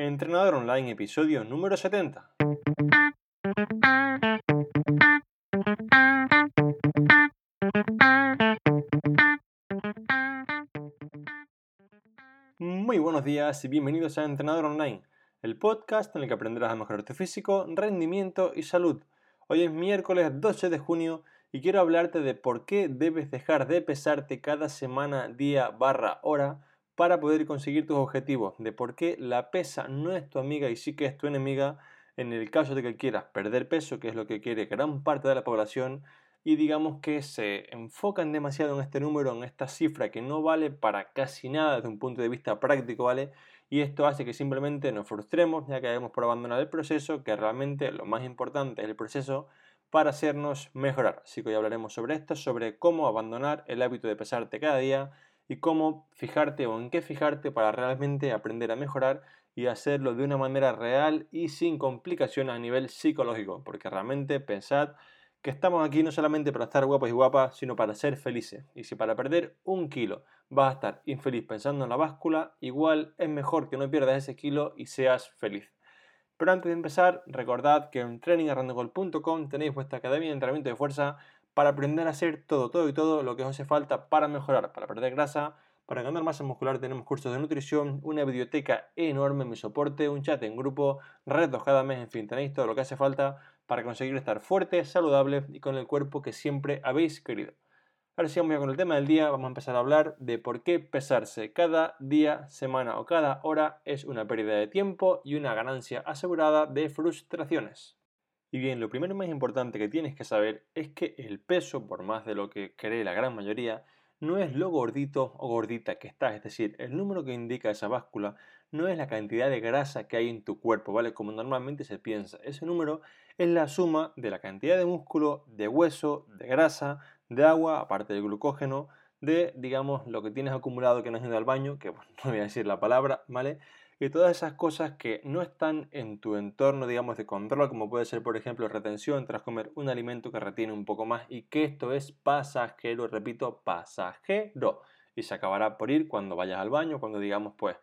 Entrenador Online, episodio número 70. Muy buenos días y bienvenidos a Entrenador Online, el podcast en el que aprenderás a mejorar tu físico, rendimiento y salud. Hoy es miércoles 12 de junio y quiero hablarte de por qué debes dejar de pesarte cada semana, día, barra, hora para poder conseguir tus objetivos, de por qué la pesa no es tu amiga y sí que es tu enemiga en el caso de que quieras perder peso, que es lo que quiere gran parte de la población, y digamos que se enfocan demasiado en este número, en esta cifra que no vale para casi nada desde un punto de vista práctico, ¿vale? Y esto hace que simplemente nos frustremos, ya que hayamos por abandonar el proceso, que realmente lo más importante es el proceso para hacernos mejorar. Así que hoy hablaremos sobre esto, sobre cómo abandonar el hábito de pesarte cada día, y cómo fijarte o en qué fijarte para realmente aprender a mejorar y hacerlo de una manera real y sin complicaciones a nivel psicológico, porque realmente pensad que estamos aquí no solamente para estar guapos y guapas, sino para ser felices. Y si para perder un kilo vas a estar infeliz pensando en la báscula, igual es mejor que no pierdas ese kilo y seas feliz. Pero antes de empezar, recordad que en trainingarrandogol.com tenéis vuestra academia de entrenamiento de fuerza para aprender a hacer todo, todo y todo lo que os hace falta para mejorar, para perder grasa, para ganar masa muscular tenemos cursos de nutrición, una biblioteca enorme en mi soporte, un chat en grupo, retos cada mes, en fin, tenéis todo lo que hace falta para conseguir estar fuerte, saludable y con el cuerpo que siempre habéis querido. Ahora sí, vamos ya con el tema del día, vamos a empezar a hablar de por qué pesarse cada día, semana o cada hora es una pérdida de tiempo y una ganancia asegurada de frustraciones. Y bien, lo primero más importante que tienes que saber es que el peso, por más de lo que cree la gran mayoría, no es lo gordito o gordita que estás, es decir, el número que indica esa báscula no es la cantidad de grasa que hay en tu cuerpo, ¿vale? Como normalmente se piensa. Ese número es la suma de la cantidad de músculo, de hueso, de grasa, de agua, aparte del glucógeno, de, digamos, lo que tienes acumulado que no has ido al baño, que bueno, no voy a decir la palabra, ¿vale? Y todas esas cosas que no están en tu entorno, digamos, de control, como puede ser, por ejemplo, retención tras comer un alimento que retiene un poco más y que esto es pasajero, repito, pasajero. Y se acabará por ir cuando vayas al baño, cuando digamos, pues,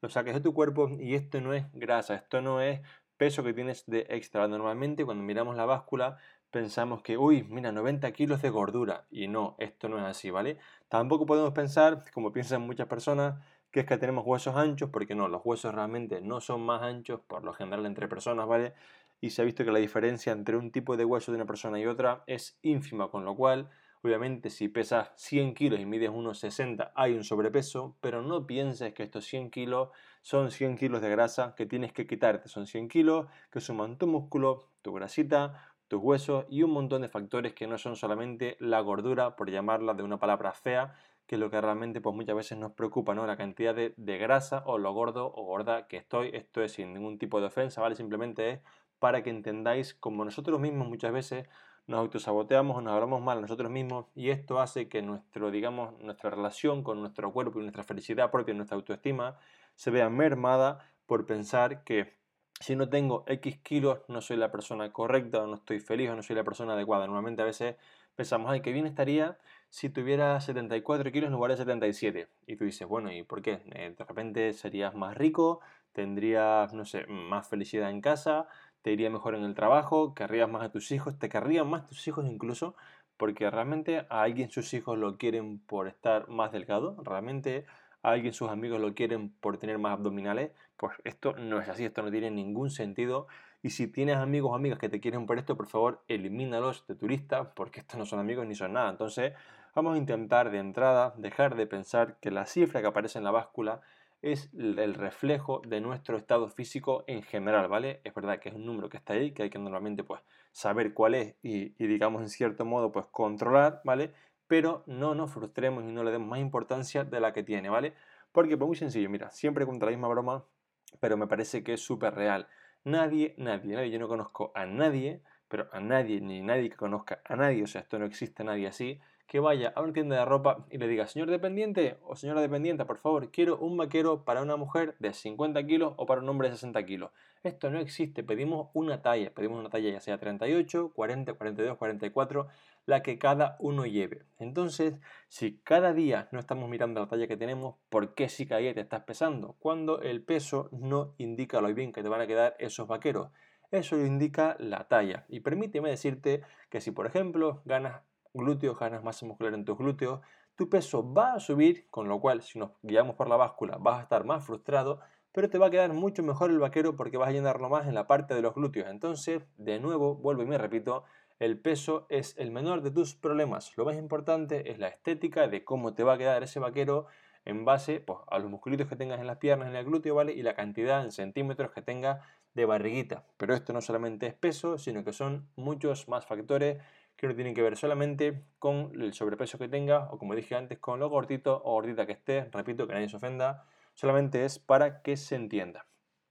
lo saques de tu cuerpo y esto no es grasa, esto no es peso que tienes de extra. Normalmente cuando miramos la báscula pensamos que, uy, mira, 90 kilos de gordura. Y no, esto no es así, ¿vale? Tampoco podemos pensar, como piensan muchas personas, que es que tenemos huesos anchos, porque no, los huesos realmente no son más anchos por lo general entre personas, ¿vale? Y se ha visto que la diferencia entre un tipo de hueso de una persona y otra es ínfima, con lo cual, obviamente, si pesas 100 kilos y mides unos 60, hay un sobrepeso, pero no pienses que estos 100 kilos son 100 kilos de grasa que tienes que quitarte, son 100 kilos que suman tu músculo, tu grasita, tus huesos y un montón de factores que no son solamente la gordura, por llamarla de una palabra fea, que lo que realmente pues muchas veces nos preocupa, ¿no? La cantidad de, grasa o lo gordo o gorda que estoy. Esto es sin ningún tipo de ofensa, ¿vale? Simplemente es para que entendáis como nosotros mismos muchas veces nos autosaboteamos o nos hablamos mal a nosotros mismos y esto hace que nuestro, digamos, nuestra relación con nuestro cuerpo y nuestra felicidad propia, nuestra autoestima, se vea mermada por pensar que si no tengo X kilos no soy la persona correcta o no estoy feliz o no soy la persona adecuada. Normalmente a veces pensamos, ay, qué bien estaría si tuviera 74 kilos en lugar de 77. Y tú dices, bueno, ¿y por qué? Eh, de repente serías más rico, tendrías, no sé, más felicidad en casa, te iría mejor en el trabajo, querrías más a tus hijos, te querrían más tus hijos incluso, porque realmente a alguien sus hijos lo quieren por estar más delgado, realmente a alguien sus amigos lo quieren por tener más abdominales, pues esto no es así, esto no tiene ningún sentido y si tienes amigos o amigas que te quieren por esto, por favor, elimínalos de turista, porque estos no son amigos ni son nada. Entonces, vamos a intentar de entrada dejar de pensar que la cifra que aparece en la báscula es el reflejo de nuestro estado físico en general, ¿vale? Es verdad que es un número que está ahí, que hay que normalmente pues saber cuál es y, digamos en cierto modo pues controlar, ¿vale? Pero no nos frustremos y no le demos más importancia de la que tiene, ¿vale? Porque pues muy sencillo, mira, siempre contra la misma broma, pero me parece que es súper real. Nadie, nadie, nadie, yo no conozco a nadie, pero a nadie, ni nadie que conozca a nadie, o sea, esto no existe nadie así, que vaya a una tienda de ropa y le diga, señor dependiente o señora dependiente, por favor, quiero un vaquero para una mujer de 50 kilos o para un hombre de 60 kilos. Esto no existe, pedimos una talla, pedimos una talla ya sea 38, 40, 42, 44, la que cada uno lleve. Entonces, si cada día no estamos mirando la talla que tenemos, ¿por qué si cada día te estás pesando? Cuando el peso no indica lo bien que te van a quedar esos vaqueros. Eso lo indica la talla. Y permíteme decirte que si, por ejemplo, ganas glúteos, ganas masa muscular en tus glúteos, tu peso va a subir, con lo cual si nos guiamos por la báscula vas a estar más frustrado, pero te va a quedar mucho mejor el vaquero porque vas a llenarlo más en la parte de los glúteos. Entonces, de nuevo, vuelvo y me repito, el peso es el menor de tus problemas. Lo más importante es la estética de cómo te va a quedar ese vaquero en base pues, a los musculitos que tengas en las piernas, en el glúteo, ¿vale? Y la cantidad en centímetros que tenga de barriguita. Pero esto no solamente es peso, sino que son muchos más factores que no tienen que ver solamente con el sobrepeso que tenga o como dije antes, con lo gordito o gordita que esté. Repito, que nadie se ofenda, solamente es para que se entienda.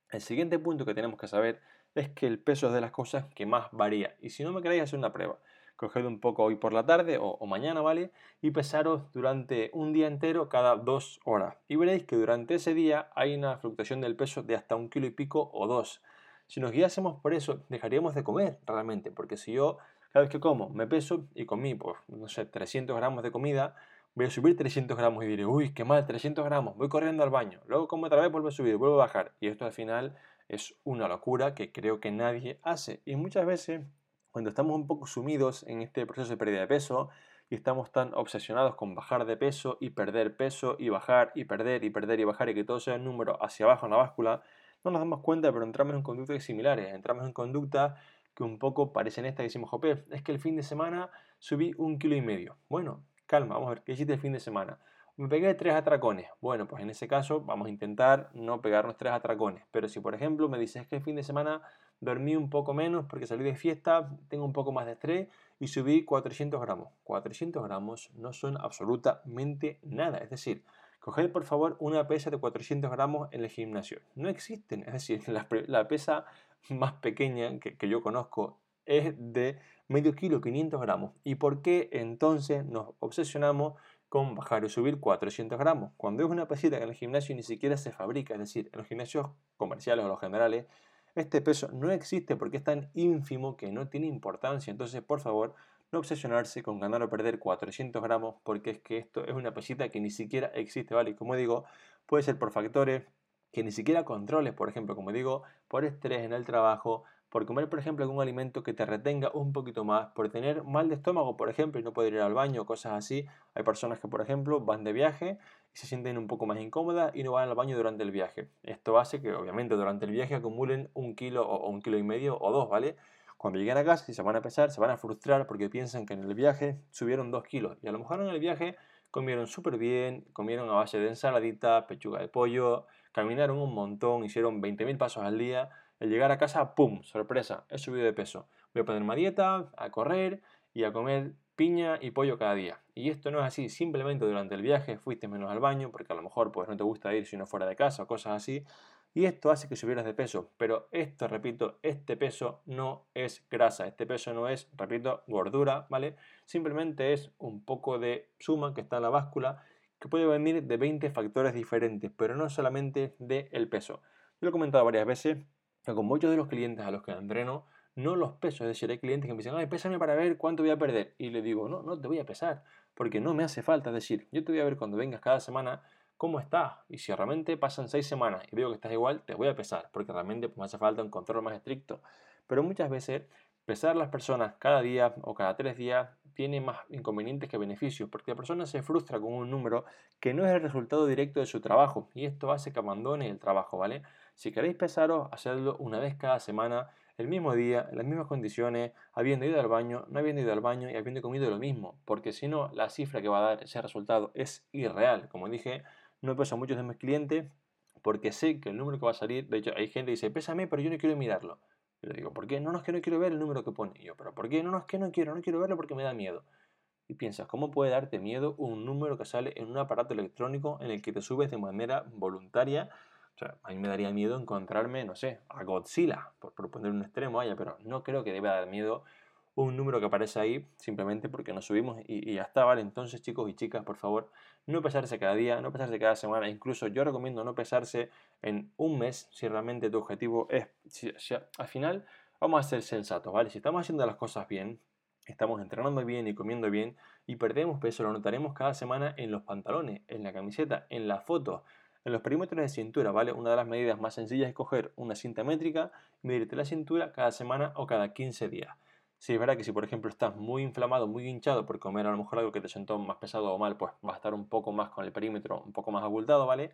El siguiente punto que tenemos que saber es que el peso es de las cosas que más varía. Y si no me queréis hacer una prueba. Coged un poco hoy por la tarde o, o, mañana, ¿vale? Y pesaros durante un día entero cada dos horas. Y veréis que durante ese día hay una fluctuación del peso de hasta un kilo y pico o dos. Si nos guiásemos por eso, dejaríamos de comer realmente, porque si yo cada vez que como me peso y comí, pues, no sé, 300 gramos de comida, voy a subir 300 gramos y diré, uy, qué mal, 300 gramos, voy corriendo al baño, luego como otra vez vuelvo a subir, vuelvo a bajar. Y esto al final es una locura que creo que nadie hace. Y muchas veces, cuando estamos un poco sumidos en este proceso de pérdida de peso, y estamos tan obsesionados con bajar de peso y perder peso y bajar y perder y perder y bajar y que todo sea un número hacia abajo en la báscula, no nos damos cuenta, pero entramos en conductas similares, entramos en conductas que un poco parecen esta que decimos, jope, es que el fin de semana subí un kilo y medio. Bueno, calma, vamos a ver, ¿qué hiciste el fin de semana? Me pegué tres atracones. Bueno, pues en ese caso vamos a intentar no pegarnos tres atracones. Pero si por ejemplo me dices que el fin de semana dormí un poco menos porque salí de fiesta, tengo un poco más de estrés y subí 400 gramos. 400 gramos no son absolutamente nada. Es decir, Coged por favor una pesa de 400 gramos en el gimnasio. No existen, es decir, la, pesa más pequeña que, yo conozco es de medio kilo, 500 gramos. ¿Y por qué entonces nos obsesionamos con bajar y subir 400 gramos? Cuando es una pesita que en el gimnasio ni siquiera se fabrica, es decir, en los gimnasios comerciales o los generales, este peso no existe porque es tan ínfimo que no tiene importancia. Entonces, por favor, no obsesionarse con ganar o perder 400 gramos porque es que esto es una pesita que ni siquiera existe, ¿vale? Y como digo, puede ser por factores que ni siquiera controles, por ejemplo, como digo, por estrés en el trabajo, por comer, por ejemplo, algún alimento que te retenga un poquito más, por tener mal de estómago, por ejemplo, y no poder ir al baño, cosas así. Hay personas que, por ejemplo, van de viaje y se sienten un poco más incómodas y no van al baño durante el viaje. Esto hace que, obviamente, durante el viaje acumulen un kilo o un kilo y medio o dos, ¿vale? Cuando lleguen a casa, y se van a pesar, se van a frustrar porque piensan que en el viaje subieron 2 kilos. Y a lo mejor en el viaje comieron súper bien, comieron a base de ensaladita, pechuga de pollo, caminaron un montón, hicieron 20.000 pasos al día. Al llegar a casa, ¡pum! Sorpresa, he subido de peso. Voy a ponerme a dieta, a correr y a comer piña y pollo cada día. Y esto no es así, simplemente durante el viaje fuiste menos al baño porque a lo mejor pues no te gusta ir si no fuera de casa o cosas así y esto hace que subieras de peso. Pero esto, repito, este peso no es grasa, este peso no es, repito, gordura, ¿vale? Simplemente es un poco de suma que está en la báscula que puede venir de 20 factores diferentes, pero no solamente del el peso. Yo lo he comentado varias veces que con muchos de los clientes a los que entreno, no los peso. Es decir, hay clientes que me dicen, ay, pésame para ver cuánto voy a perder. Y le digo, no, no te voy a pesar, porque no me hace falta. Es decir, yo te voy a ver cuando vengas cada semana cómo estás. Y si realmente pasan seis semanas y veo que estás igual, te voy a pesar, porque realmente pues, me hace falta un control más estricto. Pero muchas veces pesar a las personas cada día o cada tres días tiene más inconvenientes que beneficios, porque la persona se frustra con un número que no es el resultado directo de su trabajo y esto hace que abandone el trabajo, ¿vale? Si queréis pesaros, hacedlo una vez cada semana, el mismo día, en las mismas condiciones, habiendo ido al baño, no habiendo ido al baño y habiendo comido lo mismo, porque si no, la cifra que va a dar ese resultado es irreal. Como dije, no peso a muchos de mis clientes porque sé que el número que va a salir, de hecho hay gente que dice, pésame, pero yo no quiero mirarlo. Yo le digo, ¿por qué? No, no es que no quiero ver el número que pone. yo, ¿pero por qué? No, no es que no quiero, no quiero verlo porque me da miedo. Y piensas, ¿cómo puede darte miedo un número que sale en un aparato electrónico en el que te subes de manera voluntaria? O sea, a mí me daría miedo encontrarme, no sé, a Godzilla, por, por poner un extremo allá, pero no creo que deba dar miedo un número que aparece ahí simplemente porque nos subimos y, ya está, ¿vale? Entonces, chicos y chicas, por favor, no pesarse cada día, no pesarse cada semana, incluso yo recomiendo no pesarse en un mes si realmente tu objetivo es, al final, vamos a ser sensatos, ¿vale? Si estamos haciendo las cosas bien, estamos entrenando bien y comiendo bien y perdemos peso, lo notaremos cada semana en los pantalones, en la camiseta, en las fotos, en los perímetros de cintura, ¿vale? Una de las medidas más sencillas es coger una cinta métrica y medirte la cintura cada semana o cada 15 días. Si es verdad que si por ejemplo estás muy inflamado, muy hinchado por comer a lo mejor algo que te sentó más pesado o mal, pues va a estar un poco más con el perímetro, un poco más abultado, ¿vale?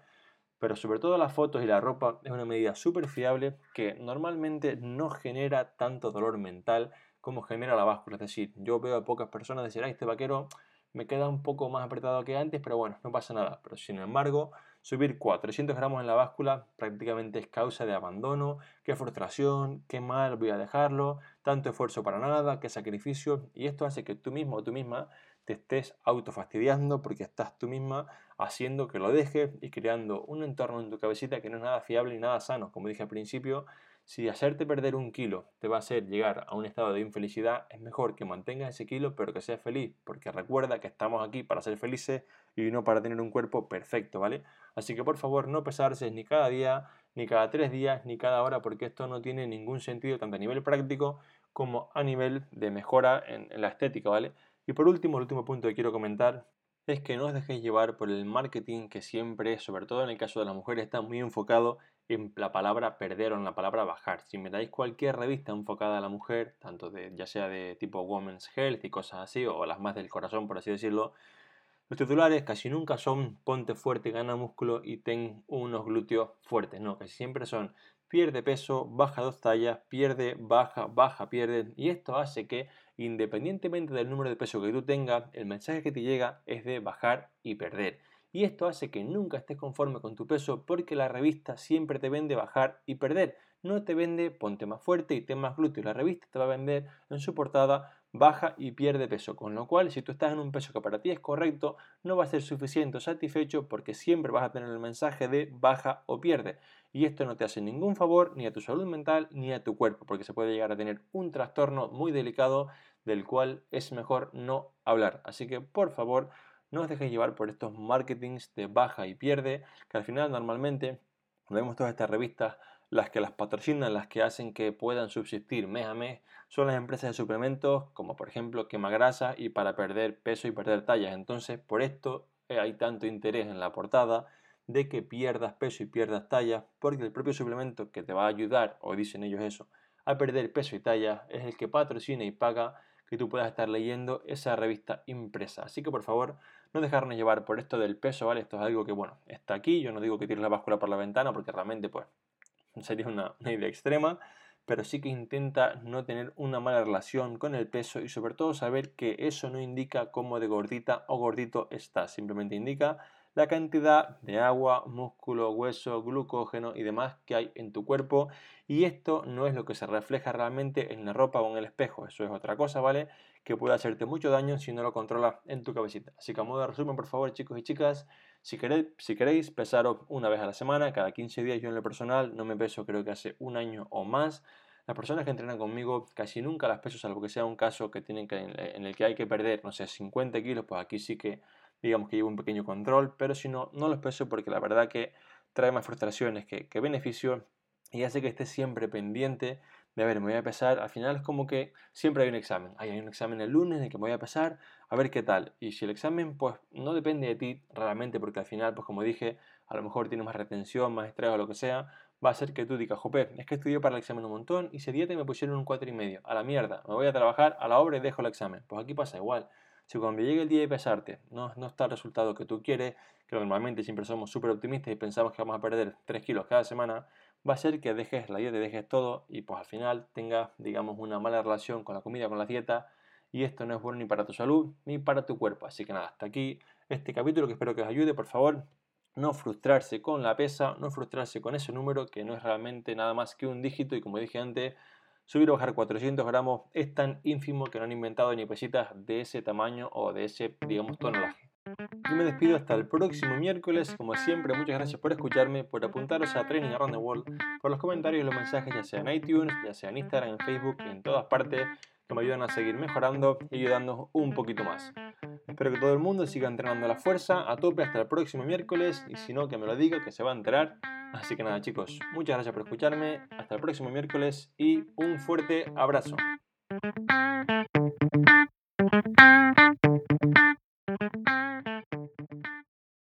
Pero sobre todo las fotos y la ropa es una medida súper fiable que normalmente no genera tanto dolor mental como genera la báscula. Es decir, yo veo a pocas personas decir, ah, este vaquero me queda un poco más apretado que antes, pero bueno, no pasa nada. Pero sin embargo, subir 400 gramos en la báscula prácticamente es causa de abandono, qué frustración, qué mal voy a dejarlo, tanto esfuerzo para nada, qué sacrificio. Y esto hace que tú mismo o tú misma te estés autofastidiando porque estás tú misma haciendo que lo dejes y creando un entorno en tu cabecita que no es nada fiable y nada sano. Como dije al principio, si hacerte perder un kilo te va a hacer llegar a un estado de infelicidad, es mejor que mantengas ese kilo pero que seas feliz, porque recuerda que estamos aquí para ser felices y no para tener un cuerpo perfecto, ¿vale? Así que por favor no pesarse ni cada día, ni cada tres días, ni cada hora, porque esto no tiene ningún sentido tanto a nivel práctico como a nivel de mejora en, la estética, ¿vale? Y por último, el último punto que quiero comentar es que no os dejéis llevar por el marketing que siempre, sobre todo en el caso de las mujeres, está muy enfocado en la palabra perder o en la palabra bajar. Si me dais cualquier revista enfocada a la mujer, tanto de, ya sea de tipo Women's Health y cosas así, o las más del corazón, por así decirlo, los titulares casi nunca son ponte fuerte, gana músculo y ten unos glúteos fuertes. No, casi siempre son pierde peso, baja dos tallas, pierde, baja, baja, pierde. Y esto hace que, independientemente del número de peso que tú tengas, el mensaje que te llega es de bajar y perder y esto hace que nunca estés conforme con tu peso porque la revista siempre te vende bajar y perder. No te vende ponte más fuerte y ten más glúteo. La revista te va a vender en su portada baja y pierde peso. Con lo cual, si tú estás en un peso que para ti es correcto, no va a ser suficiente o satisfecho porque siempre vas a tener el mensaje de baja o pierde. Y esto no te hace ningún favor ni a tu salud mental ni a tu cuerpo porque se puede llegar a tener un trastorno muy delicado del cual es mejor no hablar. Así que por favor, no os dejéis llevar por estos marketings de baja y pierde, que al final normalmente vemos todas estas revistas, las que las patrocinan, las que hacen que puedan subsistir mes a mes, son las empresas de suplementos, como por ejemplo quema grasa y para perder peso y perder tallas. Entonces, por esto eh, hay tanto interés en la portada de que pierdas peso y pierdas tallas, porque el propio suplemento que te va a ayudar, o dicen ellos eso, a perder peso y tallas, es el que patrocina y paga que tú puedas estar leyendo esa revista impresa. Así que por favor, no dejarnos llevar por esto del peso, ¿vale? Esto es algo que, bueno, está aquí. Yo no digo que tires la báscula por la ventana porque realmente, pues, sería una, idea extrema. Pero sí que intenta no tener una mala relación con el peso y sobre todo saber que eso no indica cómo de gordita o gordito estás. Simplemente indica la cantidad de agua, músculo, hueso, glucógeno y demás que hay en tu cuerpo y esto no es lo que se refleja realmente en la ropa o en el espejo, eso es otra cosa, ¿vale? Que puede hacerte mucho daño si no lo controlas en tu cabecita. Así que a modo de resumen, por favor, chicos y chicas, si queréis, si queréis pesaros una vez a la semana, cada 15 días yo en lo personal no me peso creo que hace un año o más. Las personas que entrenan conmigo casi nunca las peso, salvo que sea un caso que tienen que, en el que hay que perder, no sé, 50 kilos, pues aquí sí que digamos que llevo un pequeño control, pero si no, no los peso porque la verdad que trae más frustraciones que, que beneficio y hace que esté siempre pendiente de, a ver, me voy a pesar, al final es como que siempre hay un examen, hay un examen el lunes en el que me voy a pesar, a ver qué tal, y si el examen pues no depende de ti realmente, porque al final, pues como dije, a lo mejor tienes más retención, más estrés o lo que sea, va a ser que tú digas, jope, es que estudié para el examen un montón y ese día te me pusieron un 4 y medio, a la mierda, me voy a trabajar a la obra y dejo el examen, pues aquí pasa igual, si cuando llegue el día de pesarte no, está el resultado que tú quieres, que normalmente siempre somos súper optimistas y pensamos que vamos a perder 3 kilos cada semana, va a ser que dejes la dieta, dejes todo y pues al final tengas, digamos, una mala relación con la comida, con la dieta y esto no es bueno ni para tu salud ni para tu cuerpo. Así que nada, hasta aquí este capítulo que espero que os ayude, por favor. No frustrarse con la pesa, no frustrarse con ese número que no es realmente nada más que un dígito y como dije antes, Subir o bajar 400 gramos es tan ínfimo que no han inventado ni pesitas de ese tamaño o de ese, digamos, tonelaje. Yo me despido hasta el próximo miércoles. Como siempre, muchas gracias por escucharme, por apuntaros a Training Around the World, por los comentarios y los mensajes, ya sea en iTunes, ya sea en Instagram, en Facebook en todas partes, que me ayudan a seguir mejorando y ayudándonos un poquito más. Espero que todo el mundo siga entrenando la fuerza a tope hasta el próximo miércoles y si no, que me lo diga, que se va a enterar. Así que nada chicos, muchas gracias por escucharme, hasta el próximo miércoles y un fuerte abrazo.